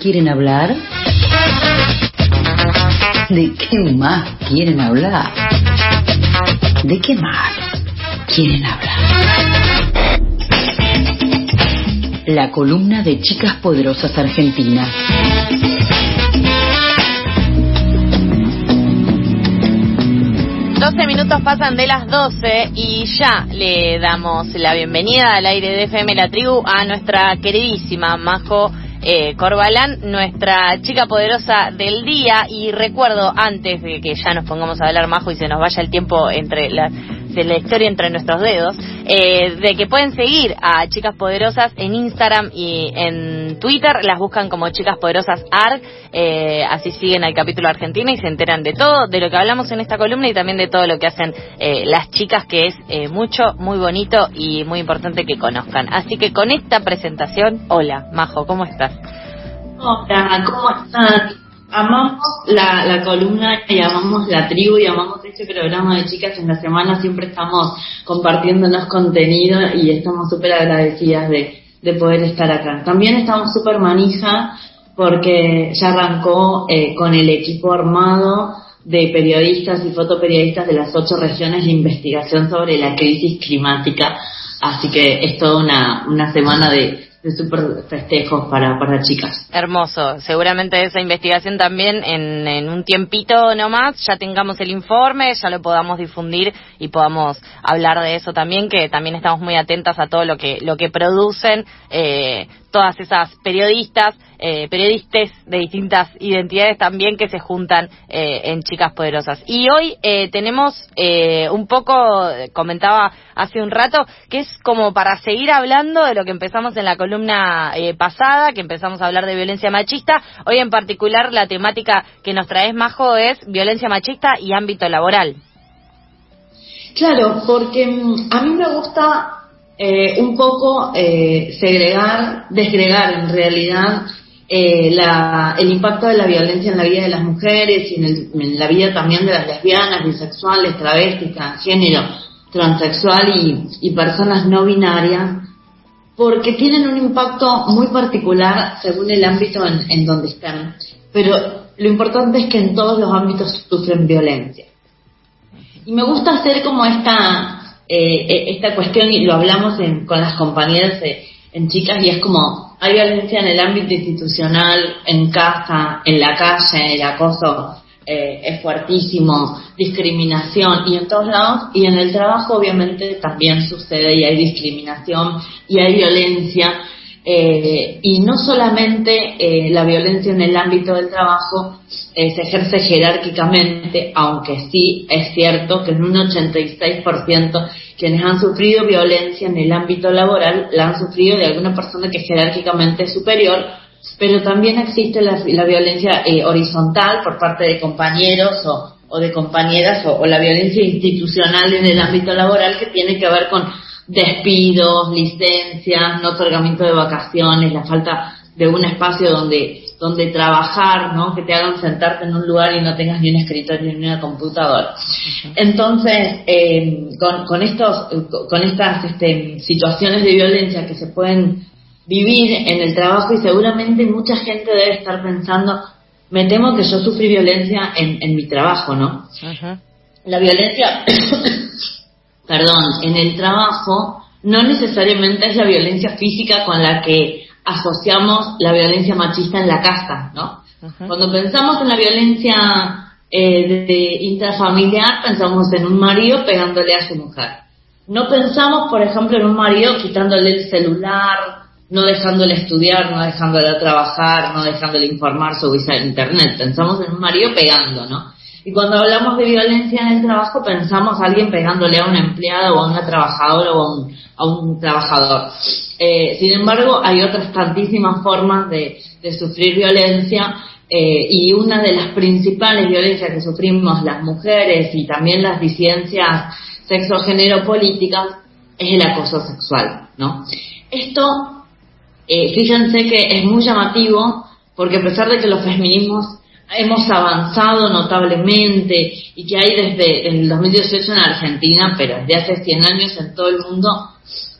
quieren hablar? ¿De qué más quieren hablar? ¿De qué más quieren hablar? La columna de Chicas Poderosas Argentinas. 12 minutos pasan de las 12 y ya le damos la bienvenida al aire de FM La Tribu a nuestra queridísima Majo eh, Corbalán, nuestra chica poderosa del día. Y recuerdo, antes de que ya nos pongamos a hablar, Majo, y se nos vaya el tiempo entre la de la historia entre nuestros dedos, eh, de que pueden seguir a Chicas Poderosas en Instagram y en Twitter, las buscan como Chicas Poderosas ARG, eh, así siguen al capítulo Argentina y se enteran de todo, de lo que hablamos en esta columna y también de todo lo que hacen eh, las chicas, que es mucho, muy bonito y muy importante que conozcan. Así que con esta presentación, hola, Majo, ¿cómo estás? Hola, ¿cómo estás? Amamos la, la columna y amamos la tribu y amamos este programa de chicas. En la semana siempre estamos compartiéndonos contenido y estamos súper agradecidas de, de poder estar acá. También estamos súper manija porque ya arrancó eh, con el equipo armado de periodistas y fotoperiodistas de las ocho regiones de investigación sobre la crisis climática. Así que es toda una, una semana de, de super festejos para, para chicas. Hermoso. Seguramente esa investigación también en, en un tiempito nomás ya tengamos el informe, ya lo podamos difundir y podamos hablar de eso también, que también estamos muy atentas a todo lo que, lo que producen eh, todas esas periodistas, eh, periodistas de distintas identidades también que se juntan eh, en Chicas Poderosas. Y hoy eh, tenemos eh, un poco, comentaba hace un rato, que es como para seguir hablando de lo que empezamos en la columna eh, pasada, que empezamos a hablar de violencia machista. Hoy en particular la temática que nos traes, Majo, es violencia machista y ámbito laboral. Claro, porque mm, a mí me gusta eh, un poco eh, segregar, desgregar en realidad eh, la, el impacto de la violencia en la vida de las mujeres y en, el, la vida también de las lesbianas, bisexuales, travestis, transgénero, transexual y, y personas no binarias, porque tienen un impacto muy particular según el ámbito en, en donde están. Pero lo importante es que en todos los ámbitos sufren violencia. Y me gusta hacer como esta eh, esta cuestión y lo hablamos en, con las compañeras eh, en chicas y es como hay violencia en el ámbito institucional, en casa, en la calle, el acoso eh, es fuertísimo, discriminación y en todos lados y en el trabajo obviamente también sucede y hay discriminación y hay violencia eh, y no solamente eh, la violencia en el ámbito del trabajo se ejerce jerárquicamente, aunque sí es cierto que en un 86% quienes han sufrido violencia en el ámbito laboral la han sufrido de alguna persona que es jerárquicamente superior, pero también existe la, violencia eh, horizontal por parte de compañeros o, o de compañeras o la violencia institucional en el ámbito laboral que tiene que ver con despidos, licencias, no otorgamiento de vacaciones, la falta de un espacio donde donde trabajar, ¿no? Que te hagan sentarte en un lugar y no tengas ni un escritorio ni una computadora. Entonces, eh, con, con estos, con estas este, situaciones de violencia que se pueden vivir en el trabajo y seguramente mucha gente debe estar pensando, me temo que yo sufrí violencia en, en mi trabajo, ¿no? La violencia perdón, en el trabajo no necesariamente es la violencia física con la que asociamos la violencia machista en la casa, ¿no? Cuando pensamos en la violencia eh, de, de intrafamiliar, pensamos en un marido pegándole a su mujer. No pensamos, por ejemplo, en un marido quitándole el celular, no dejándole estudiar, no dejándole trabajar, no dejándole informar sobre internet. Pensamos en un marido pegando, ¿no? Y cuando hablamos de violencia en el trabajo, pensamos a alguien pegándole a una empleada o a una trabajadora o a un, trabajador. Eh, sin embargo, hay otras tantísimas formas de, sufrir violencia eh, y una de las principales violencias que sufrimos las mujeres y también las disidencias sexo-género políticas es el acoso sexual, ¿no? Esto, eh, fíjense que es muy llamativo porque a pesar de que los feminismos hemos avanzado notablemente y que hay desde el 2018 en Argentina, pero desde hace 100 años en todo el mundo,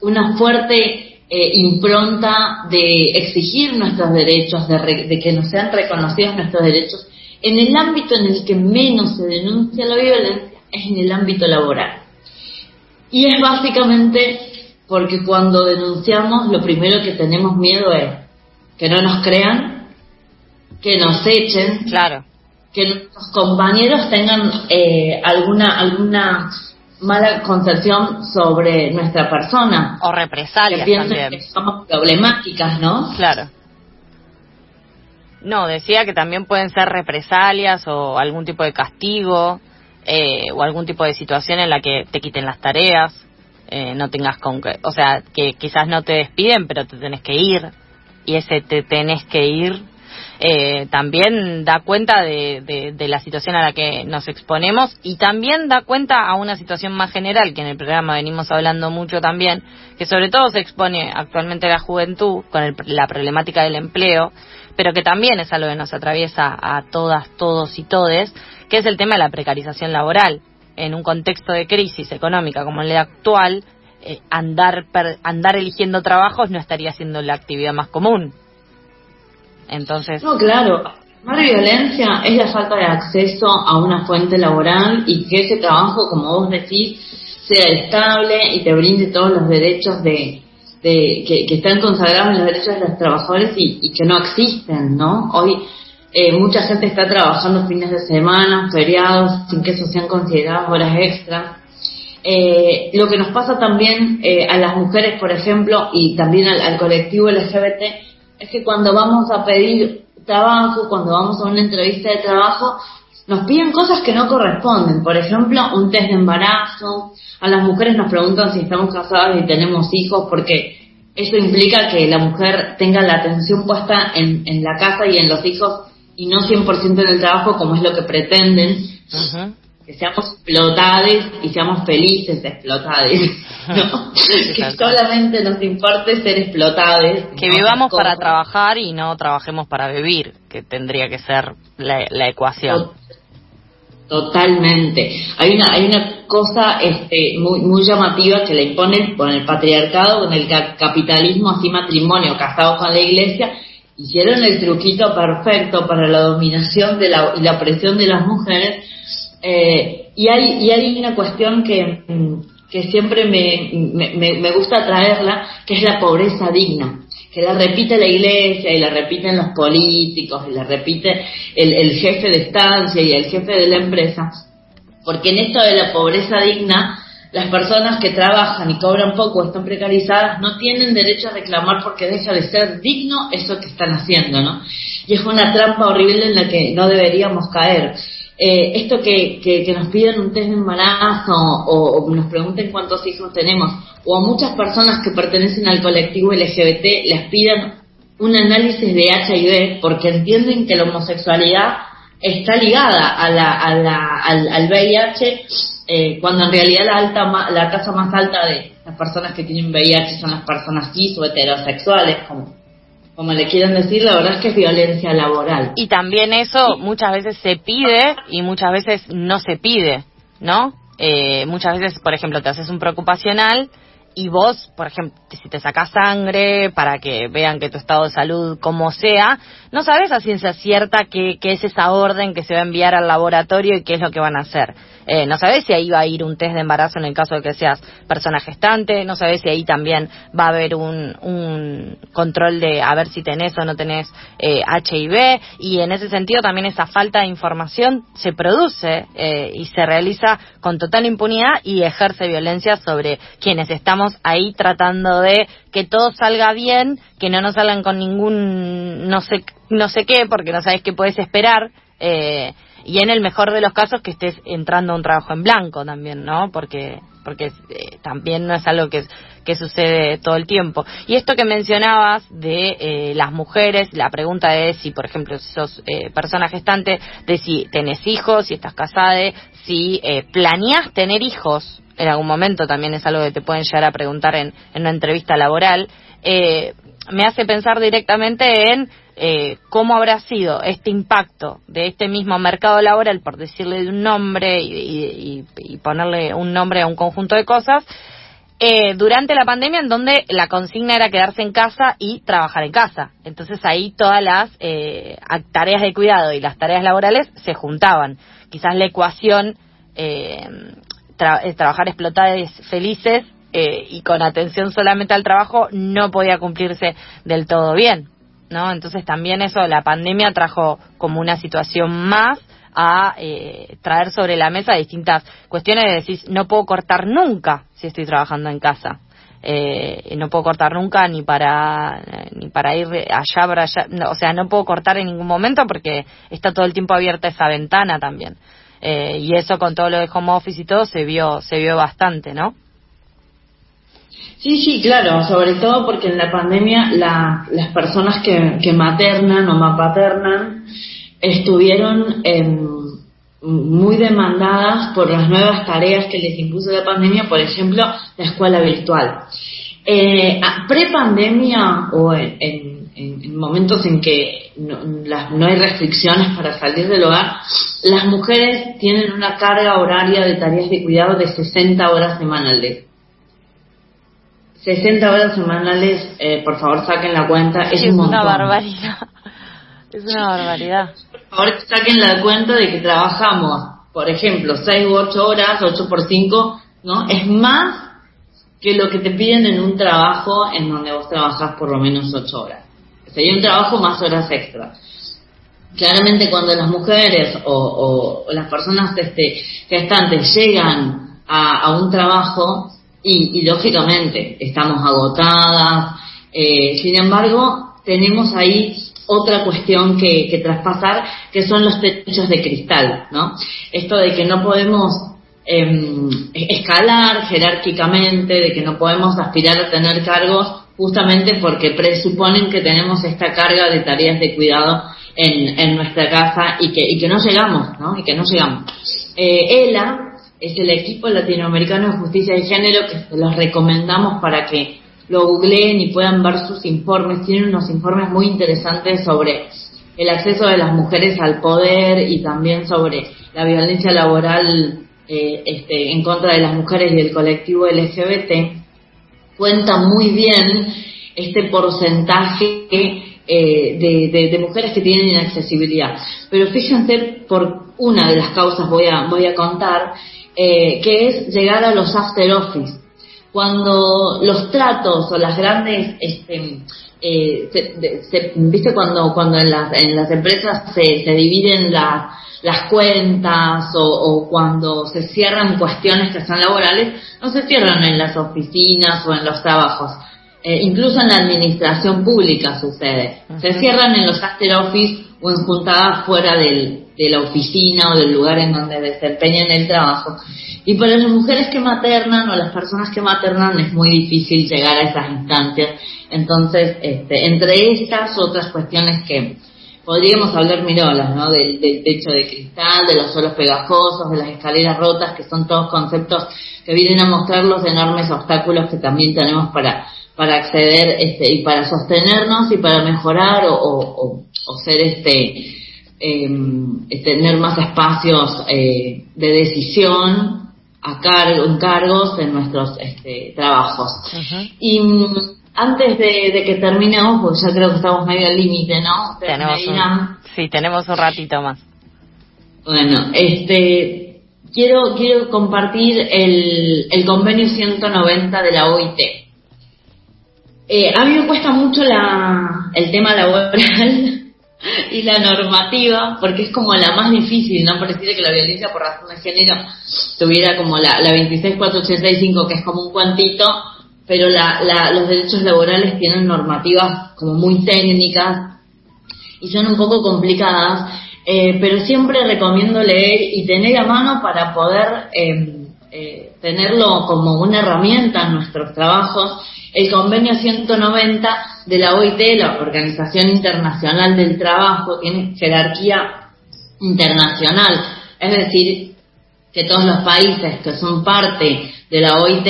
una fuerte eh, impronta de exigir nuestros derechos, de, que nos sean reconocidos nuestros derechos, en el ámbito en el que menos se denuncia la violencia es en el ámbito laboral. Y es básicamente porque cuando denunciamos lo primero que tenemos miedo es que no nos crean, que nos echen, claro. que nuestros compañeros tengan eh, alguna alguna mala concepción sobre nuestra persona. O represalias que también. que somos problemáticas, ¿no? Claro. No, decía que también pueden ser represalias o algún tipo de castigo eh, o algún tipo de situación en la que te quiten las tareas, eh, no tengas con que, o sea, que quizás no te despiden, pero te tenés que ir y ese te tenés que ir eh, también da cuenta de, la situación a la que nos exponemos y también da cuenta a una situación más general que en el programa venimos hablando mucho también, que sobre todo se expone actualmente la juventud con la problemática del empleo, pero que también es algo que nos atraviesa a todas, todos y todes, que es el tema de la precarización laboral. En un contexto de crisis económica como el actual, eh, andar, andar eligiendo trabajos no estaría siendo la actividad más común. Entonces. No, claro. Más violencia es la falta de acceso a una fuente laboral y que ese trabajo, como vos decís, sea estable y te brinde todos los derechos de, que, están consagrados en los derechos de los trabajadores y, que no existen, ¿no? Hoy eh, mucha gente está trabajando fines de semana, feriados, sin que eso sean consideradas horas extras. Eh, lo que nos pasa también eh, a las mujeres, por ejemplo, y también al, al colectivo LGBT, es que cuando vamos a pedir trabajo, cuando vamos a una entrevista de trabajo, nos piden cosas que no corresponden. Por ejemplo, un test de embarazo. A las mujeres nos preguntan si estamos casadas y tenemos hijos, porque eso implica que la mujer tenga la atención puesta en, en la casa y en los hijos y no 100% en el trabajo como es lo que pretenden que seamos explotades y seamos felices de explotades, ¿no? que solamente nos importe ser explotades. Que vivamos para trabajar y no trabajemos para vivir, que tendría que ser la, ecuación. Totalmente. Hay una, hay una cosa este, muy, muy llamativa que le imponen con el patriarcado, con el capitalismo, así matrimonio, casado con la iglesia, hicieron el truquito perfecto para la dominación de la, y la opresión de las mujeres eh, y, hay, y hay una cuestión que, que siempre me, me, me, gusta traerla, que es la pobreza digna, que la repite la iglesia y la repiten los políticos y la repite el, el jefe de estancia y el jefe de la empresa, porque en esto de la pobreza digna, las personas que trabajan y cobran poco, están precarizadas, no tienen derecho a reclamar porque deja de ser digno eso que están haciendo, ¿no? Y es una trampa horrible en la que no deberíamos caer. Eh, esto que, que, nos piden un test de embarazo o, nos pregunten cuántos hijos tenemos, o a muchas personas que pertenecen al colectivo LGBT les piden un análisis de HIV porque entienden que la homosexualidad está ligada a la, a la, al, VIH, eh, cuando en realidad la, alta, la tasa más alta de las personas que tienen VIH son las personas cis o heterosexuales, como como le quieran decir, la verdad es que es violencia laboral. Y también eso muchas veces se pide y muchas veces no se pide, ¿no? Eh, muchas veces, por ejemplo, te haces un preocupacional y vos, por ejemplo, si te sacas sangre para que vean que tu estado de salud como sea, no sabes a ciencia cierta qué, es esa orden que se va a enviar al laboratorio y qué es lo que van a hacer. Eh, no sabes si ahí va a ir un test de embarazo en el caso de que seas persona gestante, no sabes si ahí también va a haber un, un control de a ver si tenés o no tenés eh, HIV y en ese sentido también esa falta de información se produce eh, y se realiza con total impunidad y ejerce violencia sobre quienes estamos ahí tratando de que todo salga bien, que no nos salgan con ningún no sé no sé qué porque no sabes qué puedes esperar eh, y en el mejor de los casos que estés entrando a un trabajo en blanco también, ¿no? Porque porque eh, también no es algo que, que sucede todo el tiempo. Y esto que mencionabas de eh, las mujeres, la pregunta es si, por ejemplo, sos eh, persona gestante, de si tenés hijos, si estás casada, si eh, planeás tener hijos, en algún momento también es algo que te pueden llegar a preguntar en, una entrevista laboral, eh, me hace pensar directamente en eh, cómo habrá sido este impacto de este mismo mercado laboral, por decirle un nombre y, ponerle un nombre a un conjunto de cosas, eh, durante la pandemia en donde la consigna era quedarse en casa y trabajar en casa. Entonces ahí todas las eh, tareas de cuidado y las tareas laborales se juntaban. Quizás la ecuación eh, trabajar explotadas felices y con atención solamente al trabajo no podía cumplirse del todo bien. ¿no? Entonces también eso, la pandemia trajo como una situación más a eh, traer sobre la mesa distintas cuestiones de decir, no puedo cortar nunca si estoy trabajando en casa. Eh, no puedo cortar nunca ni para ni para ir allá para allá o sea no puedo cortar en ningún momento porque está todo el tiempo abierta esa ventana también eh, y eso con todo lo de home office y todo se vio se vio bastante no Sí, sí, claro, sobre todo porque en la pandemia las personas que, que maternan o paternan estuvieron em, muy demandadas por las nuevas tareas que les impuso la pandemia, por ejemplo, la escuela virtual. Eh, Pre-pandemia o en, momentos en que no, no, hay restricciones para salir del hogar, las mujeres tienen una carga horaria de tareas de cuidado de 60 horas semanales. 60 horas semanales, eh, por favor saquen la cuenta, es, es una barbaridad. Es una barbaridad. Por favor saquen la cuenta de que trabajamos, por ejemplo, 6 u 8 horas, 8 por 5, ¿no? Es más que lo que te piden en un trabajo en donde vos trabajás por lo menos 8 horas. Sería un trabajo más horas extra. Claramente cuando las mujeres o, las personas este, gestantes llegan a, a un trabajo, y, lógicamente estamos agotadas. Eh, sin embargo, tenemos ahí otra cuestión que, traspasar, que son los techos de cristal, ¿no? Esto de que no podemos em, escalar jerárquicamente, de que no podemos aspirar a tener cargos justamente porque presuponen que tenemos esta carga de tareas de cuidado en, en nuestra casa y que, y que no llegamos, ¿no? Y que no llegamos. Eh, ELA, es el equipo latinoamericano de justicia de género que se los recomendamos para que lo googleen y puedan ver sus informes. Tienen unos informes muy interesantes sobre el acceso de las mujeres al poder y también sobre la violencia laboral eh, este, en contra de las mujeres y el colectivo LGBT. Cuenta muy bien este porcentaje eh, de, mujeres que tienen inaccesibilidad. Pero fíjense, por una de las causas voy a, voy a contar, eh, que es llegar a los after office. Cuando los tratos o las grandes, este, eh, viste cuando, cuando en, las, en las empresas se, se dividen las cuentas o, cuando se cierran cuestiones que son laborales, no se cierran en las oficinas o en los trabajos. Eh, incluso en la administración pública sucede. Se cierran en los after office o en juntadas fuera del, de la oficina o del lugar en donde desempeñan el trabajo. Y para las mujeres que maternan o las personas que maternan es muy difícil llegar a esas instancias. Entonces, este, entre estas otras cuestiones que podríamos hablar mirolas, ¿no? Del, techo de cristal, de los suelos pegajosos, de las escaleras rotas, que son todos conceptos que vienen a mostrar los enormes obstáculos que también tenemos para para acceder este, y para sostenernos y para mejorar o, o, o ser este eh, tener más espacios eh, de decisión a cargo, en cargos en nuestros este, trabajos. Y mm, antes de, que terminemos, pues ya creo que estamos medio al límite, ¿no? Tenemos sí, tenemos un ratito más. Bueno, este, quiero, quiero compartir el, el convenio 190 de la OIT. Eh, a mí me cuesta mucho la, el tema laboral y la normativa, porque es como la más difícil, ¿no? Pareciera que la violencia por razón de género tuviera como la, la 26485, que es como un cuantito, pero la, la, los derechos laborales tienen normativas como muy técnicas y son un poco complicadas, eh, pero siempre recomiendo leer y tener a mano para poder eh, eh, tenerlo como una herramienta en nuestros trabajos el convenio 190 de la OIT, la Organización Internacional del Trabajo, tiene jerarquía internacional, es decir, que todos los países que son parte de la OIT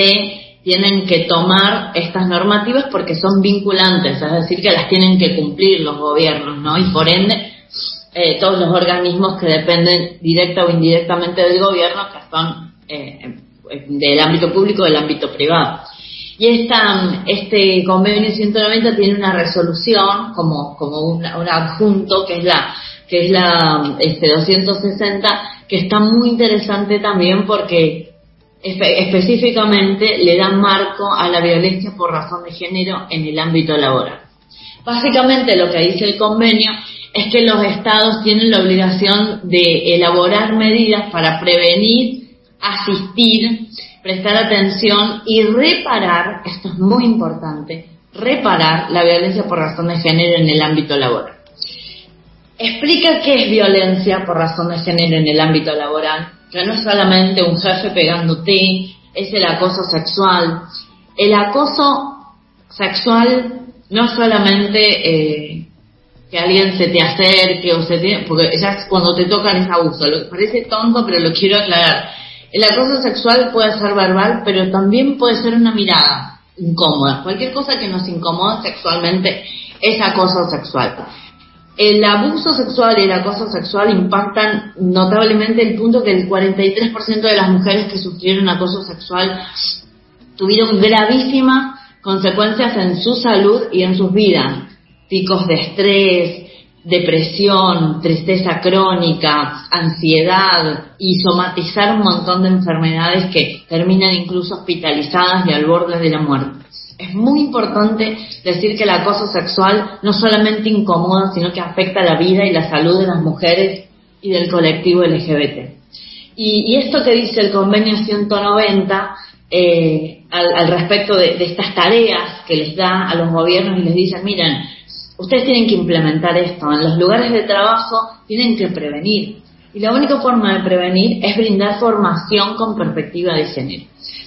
tienen que tomar estas normativas porque son vinculantes, es decir, que las tienen que cumplir los gobiernos, ¿no? Y por ende, eh, todos los organismos que dependen directa o indirectamente del gobierno, que son eh, del ámbito público o del ámbito privado. Y esta, este convenio 190 tiene una resolución como, como un, adjunto que es la que es la este 260 que está muy interesante también porque específicamente le da marco a la violencia por razón de género en el ámbito laboral. Básicamente lo que dice el convenio es que los estados tienen la obligación de elaborar medidas para prevenir, asistir, prestar atención y reparar, esto es muy importante, reparar la violencia por razón de género en el ámbito laboral. Explica qué es violencia por razón de género en el ámbito laboral, que no es solamente un jefe pegándote, es el acoso sexual. El acoso sexual no es solamente eh, que alguien se te acerque o se te... porque ya cuando te tocan es abuso. Lo, parece tonto, pero lo quiero aclarar. El acoso sexual puede ser verbal, pero también puede ser una mirada incómoda. Cualquier cosa que nos incomoda sexualmente es acoso sexual. El abuso sexual y el acoso sexual impactan notablemente el punto que el 43% de las mujeres que sufrieron acoso sexual tuvieron gravísimas consecuencias en su salud y en sus vidas picos de estrés, depresión, tristeza crónica, ansiedad y somatizar un montón de enfermedades que terminan incluso hospitalizadas y al borde de la muerte. Es muy importante decir que el acoso sexual no solamente incomoda, sino que afecta la vida y la salud de las mujeres y del colectivo LGBT. Y, esto que dice el convenio 190 eh, al, respecto de, estas tareas que les da a los gobiernos y les dicen, miren, Ustedes tienen que implementar esto. En los lugares de trabajo tienen que prevenir. Y la única forma de prevenir es brindar formación con perspectiva de género.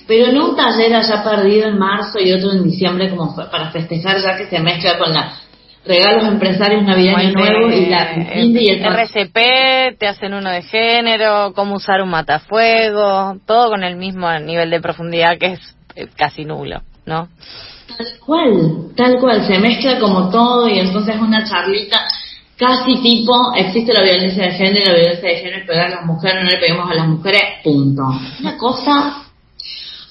Pero no un taller haya perdido en marzo y otro en diciembre como para festejar ya que se mezcla con la regalos empresarios Navidad y Nuevo y la y el RCP, te hacen uno de género, cómo usar un matafuego, todo con el mismo nivel de profundidad que es eh, casi nulo, ¿no? Tal cual, tal cual, se mezcla como todo y entonces es una charlita casi tipo, existe la violencia de género, la violencia de género es pegar a las mujeres, no le peguemos a las mujeres, punto. Una cosa,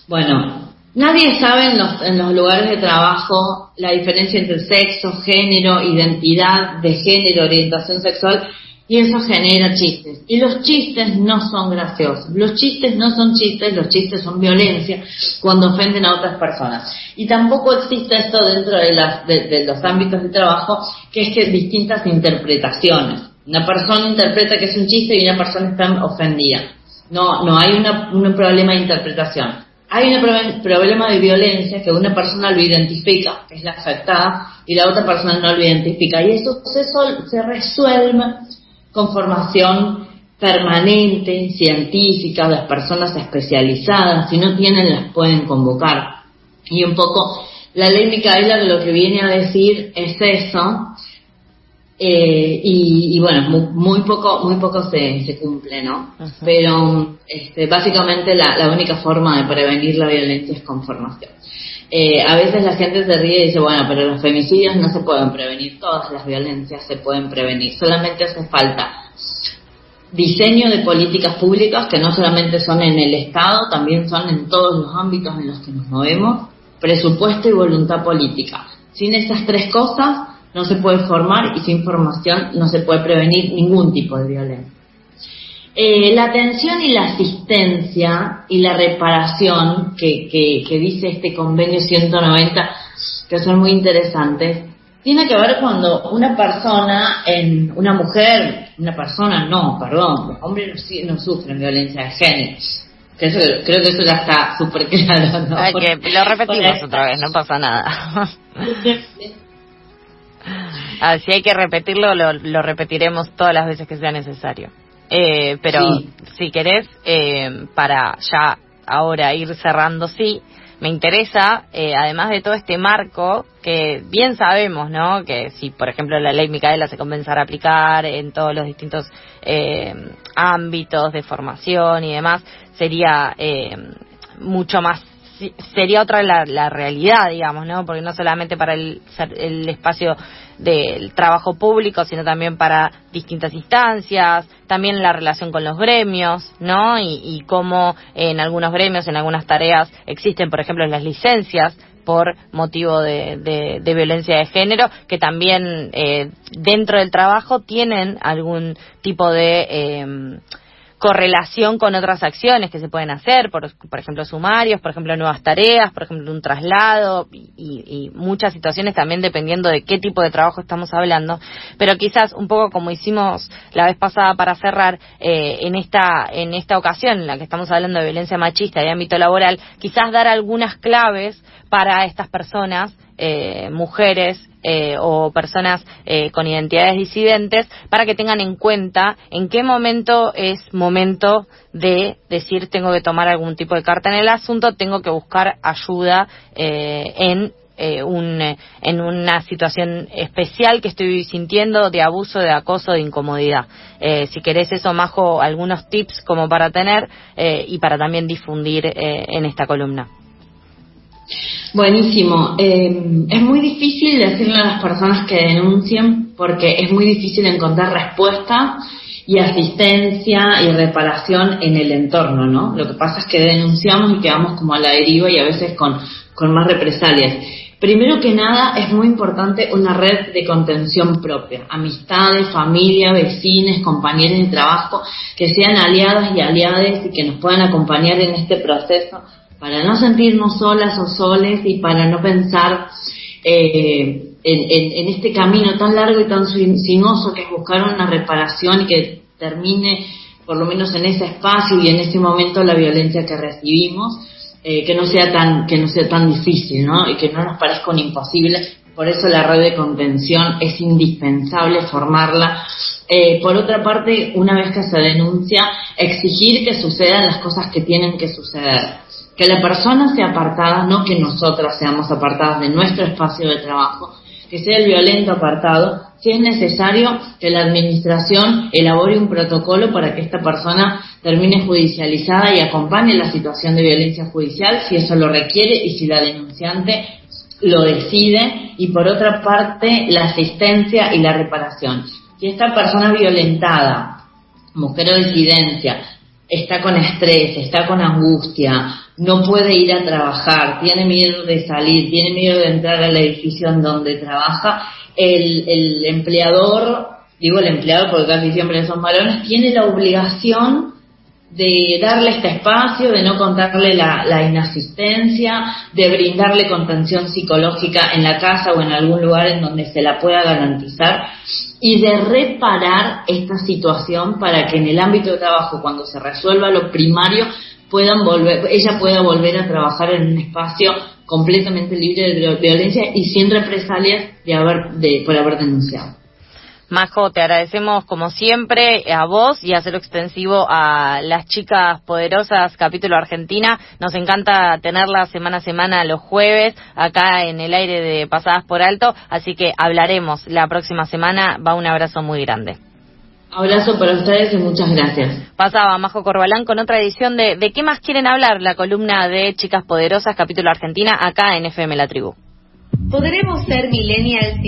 bueno, nadie sabe en los, en los lugares de trabajo la diferencia entre sexo, género, identidad de género, orientación sexual y eso genera chistes. Y los chistes no son graciosos. Los chistes no son chistes, los chistes son violencia cuando ofenden a otras personas. Y tampoco existe esto dentro de, las, de, los ámbitos de trabajo, que es que distintas interpretaciones. Una persona interpreta que es un chiste y una persona está ofendida. No, no hay una, un problema de interpretación. Hay un problema de violencia que una persona lo identifica, es la afectada, y la otra persona no lo identifica. Y eso se, se resuelve con formación permanente, científica, las personas especializadas, si no tienen las pueden convocar. Y un poco la ley Micaela lo que viene a decir es eso, eh, y, bueno, muy, poco, muy poco se, se cumple, ¿no? Pero este, básicamente la, la única forma de prevenir la violencia es con formación. Eh, a veces la gente se ríe y dice, bueno, pero los femicidios no se pueden prevenir, todas las violencias se pueden prevenir, solamente hace falta diseño de políticas públicas que no solamente son en el Estado, también son en todos los ámbitos en los que nos movemos, presupuesto y voluntad política. Sin esas tres cosas no se puede formar y sin formación no se puede prevenir ningún tipo de violencia. Eh, la atención y la asistencia y la reparación que, que, dice este convenio 190, que son muy interesantes, tiene que ver cuando una persona, en una mujer, una persona, no, perdón, los hombres no, sufren violencia de género. creo que eso ya está súper claro. ¿no? que lo repetimos otra vez, no pasa nada. Ah, si hay que repetirlo, lo, lo repetiremos todas las veces que sea necesario. Eh, pero si querés, eh, para ya ahora ir cerrando, sí, me interesa, eh, además de todo este marco, que bien sabemos, ¿no? Que si, por ejemplo, la ley Micaela se comenzara a aplicar en todos los distintos ámbitos de formación y demás, sería mucho más sería otra la, la, realidad, digamos, ¿no? Porque no solamente para el, el espacio del trabajo público, sino también para distintas instancias, también la relación con los gremios, ¿no? Y, y cómo en algunos gremios, en algunas tareas, existen, por ejemplo, las licencias por motivo de, violencia de género, que también eh, dentro del trabajo tienen algún tipo de eh, correlación con otras acciones que se pueden hacer, por, por ejemplo, sumarios, por ejemplo, nuevas tareas, por ejemplo, un traslado y, muchas situaciones también dependiendo de qué tipo de trabajo estamos hablando. Pero quizás un poco como hicimos la vez pasada para cerrar, eh, en, esta, en esta ocasión en la que estamos hablando de violencia machista y ámbito laboral, quizás dar algunas claves para estas personas eh, mujeres eh, o personas eh, con identidades disidentes para que tengan en cuenta en qué momento es momento de decir tengo que tomar algún tipo de carta en el asunto, tengo que buscar ayuda en un, en una situación especial que estoy sintiendo de abuso, de acoso, de incomodidad. si querés eso, Majo, algunos tips como para tener y para también difundir en esta columna. Buenísimo. Eh, es muy difícil decirle a las personas que denuncien porque es muy difícil encontrar respuesta y asistencia y reparación en el entorno, ¿no? Lo que pasa es que denunciamos y quedamos como a la deriva y a veces con, con más represalias. Primero que nada, es muy importante una red de contención propia, amistades, familia, vecinos, compañeros de trabajo, que sean aliadas y aliades y que nos puedan acompañar en este proceso para no sentirnos solas o soles y para no pensar eh, en, este camino tan largo y tan sinuoso que es buscar una reparación y que termine por lo menos en ese espacio y en ese momento la violencia que recibimos, eh, que no sea tan que no sea tan difícil, ¿no? Y que no nos parezca un imposible. Por eso la red de contención es indispensable formarla. Eh, por otra parte, una vez que se denuncia, exigir que sucedan las cosas que tienen que suceder que la persona sea apartada, no que nosotras seamos apartadas de nuestro espacio de trabajo, que sea el violento apartado, si es necesario que la administración elabore un protocolo para que esta persona termine judicializada y acompañe la situación de violencia judicial, si eso lo requiere y si la denunciante lo decide, y por otra parte la asistencia y la reparación. Si esta persona violentada, mujer o disidencia, está con estrés, está con angustia, no puede ir a trabajar, tiene miedo de salir, tiene miedo de entrar al edificio en donde trabaja, el, el empleador, digo el empleador porque casi siempre son varones, tiene la obligación de darle este espacio, de no contarle la, la, inasistencia, de brindarle contención psicológica en la casa o en algún lugar en donde se la pueda garantizar y de reparar esta situación para que en el ámbito de trabajo, cuando se resuelva lo primario, puedan volver, ella pueda volver a trabajar en un espacio completamente libre de violencia y sin represalias de haber, de, por haber denunciado. Majo, te agradecemos como siempre a vos y hacerlo extensivo a las chicas poderosas capítulo Argentina. Nos encanta tenerla semana a semana los jueves acá en el aire de Pasadas por Alto, así que hablaremos la próxima semana. Va un abrazo muy grande. Abrazo para ustedes y muchas gracias. Pasaba Majo Corbalán con otra edición de ¿De qué más quieren hablar? La columna de Chicas Poderosas, capítulo Argentina, acá en FM La Tribu. Podremos ser millennials